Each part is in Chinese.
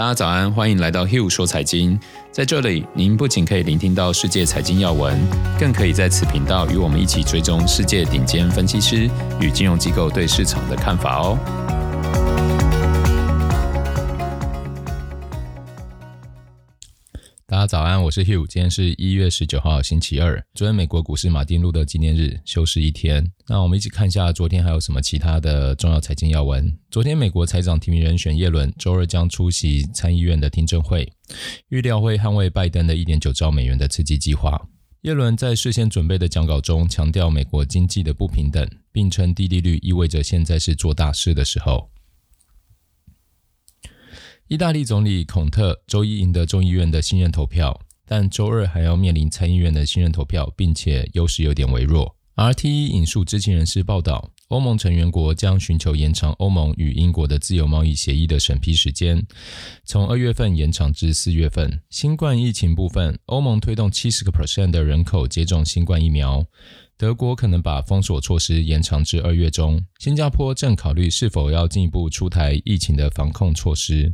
大家早安，欢迎来到 Hill 说财经。在这里，您不仅可以聆听到世界财经要闻，更可以在此频道与我们一起追踪世界顶尖分析师与金融机构对市场的看法哦。家早安，我是 Hugh。今天是一月十九号，星期二。昨天美国股市马丁路德纪念日，休市一天。那我们一起看一下昨天还有什么其他的重要财经要闻。昨天美国财长提名人选耶伦周二将出席参议院的听证会，预料会捍卫拜登的一点九兆美元的刺激计划。耶伦在事先准备的讲稿中强调美国经济的不平等，并称低利率意味着现在是做大事的时候。意大利总理孔特周一赢得众议院的信任投票，但周二还要面临参议院的信任投票，并且优势有点微弱。RTE 引述知情人士报道，欧盟成员国将寻求延长欧盟与英国的自由贸易协议的审批时间，从二月份延长至四月份。新冠疫情部分，欧盟推动七十个 percent 的人口接种新冠疫苗，德国可能把封锁措施延长至二月中，新加坡正考虑是否要进一步出台疫情的防控措施。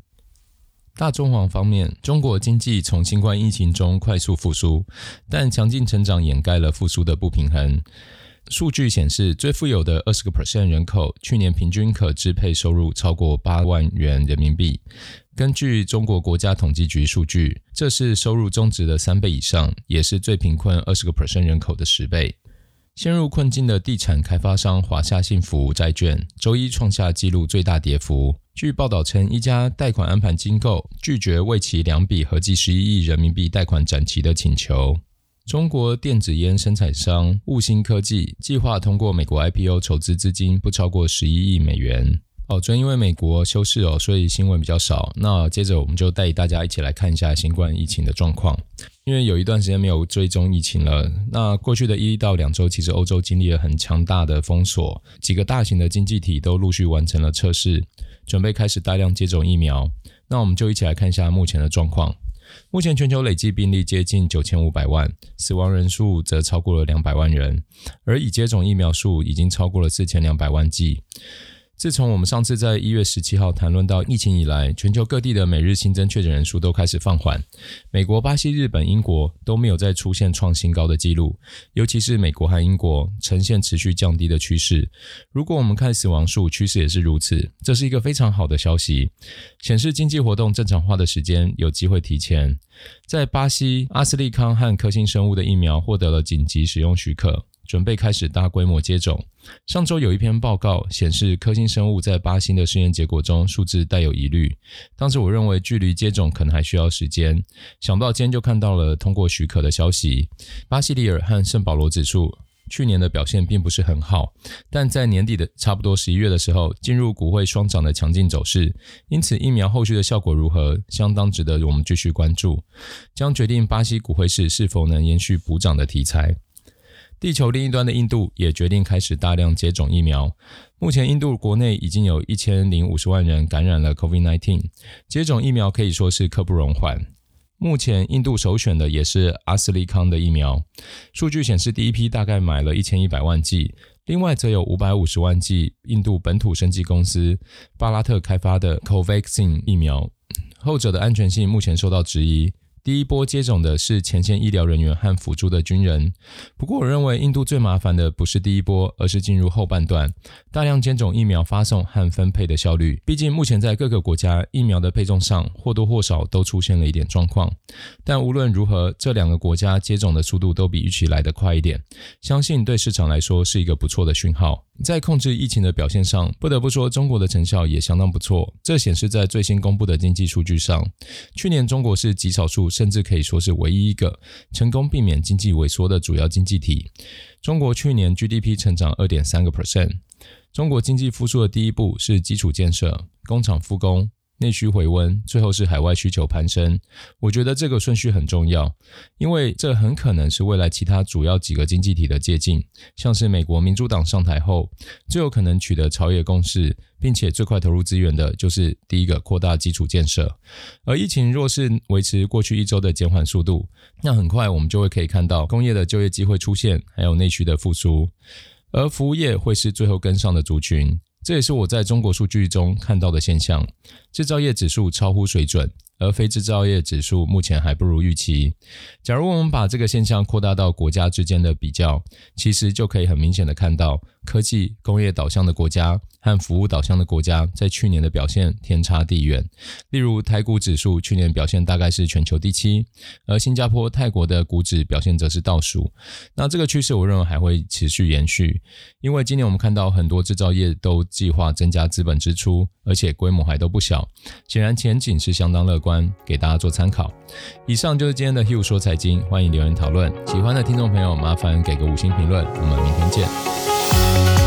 大中华方面，中国经济从新冠疫情中快速复苏，但强劲成长掩盖了复苏的不平衡。数据显示，最富有的二十个 percent 人口去年平均可支配收入超过八万元人民币。根据中国国家统计局数据，这是收入中值的三倍以上，也是最贫困二十个 percent 人口的十倍。陷入困境的地产开发商华夏幸福债券周一创下纪录最大跌幅。据报道称，一家贷款安排机构拒绝为其两笔合计十一亿人民币贷款展期的请求。中国电子烟生产商雾芯科技计划通过美国 IPO 筹资资金不超过十一亿美元。哦，昨天因为美国休市哦，所以新闻比较少。那接着我们就带大家一起来看一下新冠疫情的状况。因为有一段时间没有追踪疫情了，那过去的一到两周，其实欧洲经历了很强大的封锁，几个大型的经济体都陆续完成了测试。准备开始大量接种疫苗，那我们就一起来看一下目前的状况。目前全球累计病例接近九千五百万，死亡人数则超过了两百万人，而已接种疫苗数已经超过了四千两百万剂。自从我们上次在一月十七号谈论到疫情以来，全球各地的每日新增确诊人数都开始放缓。美国、巴西、日本、英国都没有再出现创新高的记录，尤其是美国和英国呈现持续降低的趋势。如果我们看死亡数，趋势也是如此，这是一个非常好的消息，显示经济活动正常化的时间有机会提前。在巴西，阿斯利康和科兴生物的疫苗获得了紧急使用许可。准备开始大规模接种。上周有一篇报告显示，科兴生物在巴西的试验结果中数字带有疑虑。当时我认为距离接种可能还需要时间，想不到今天就看到了通过许可的消息。巴西里尔和圣保罗指数去年的表现并不是很好，但在年底的差不多十一月的时候，进入股汇双涨的强劲走势。因此，疫苗后续的效果如何，相当值得我们继续关注，将决定巴西股汇市是否能延续补涨的题材。地球另一端的印度也决定开始大量接种疫苗。目前，印度国内已经有一千零五十万人感染了 COVID-19，接种疫苗可以说是刻不容缓。目前，印度首选的也是阿斯利康的疫苗。数据显示，第一批大概买了一千一百万剂，另外则有五百五十万剂印度本土生技公司巴拉特开发的 Covaxin 疫苗，后者的安全性目前受到质疑。第一波接种的是前线医疗人员和辅助的军人。不过，我认为印度最麻烦的不是第一波，而是进入后半段大量接种疫苗发送和分配的效率。毕竟，目前在各个国家疫苗的配送上或多或少都出现了一点状况。但无论如何，这两个国家接种的速度都比预期来得快一点，相信对市场来说是一个不错的讯号。在控制疫情的表现上，不得不说中国的成效也相当不错。这显示在最新公布的经济数据上，去年中国是极少数。甚至可以说是唯一一个成功避免经济萎缩的主要经济体。中国去年 GDP 成长二点三个 percent。中国经济复苏的第一步是基础建设，工厂复工。内需回温，最后是海外需求攀升。我觉得这个顺序很重要，因为这很可能是未来其他主要几个经济体的接近。像是美国民主党上台后，最有可能取得朝野共识，并且最快投入资源的就是第一个扩大基础建设。而疫情若是维持过去一周的减缓速度，那很快我们就会可以看到工业的就业机会出现，还有内需的复苏。而服务业会是最后跟上的族群。这也是我在中国数据中看到的现象，制造业指数超乎水准。而非制造业指数目前还不如预期。假如我们把这个现象扩大到国家之间的比较，其实就可以很明显的看到，科技工业导向的国家和服务导向的国家在去年的表现天差地远。例如，台股指数去年表现大概是全球第七，而新加坡、泰国的股指表现则是倒数。那这个趋势，我认为还会持续延续，因为今年我们看到很多制造业都计划增加资本支出，而且规模还都不小，显然前景是相当乐观。观给大家做参考。以上就是今天的 Hill 说财经，欢迎留言讨论。喜欢的听众朋友，麻烦给个五星评论。我们明天见。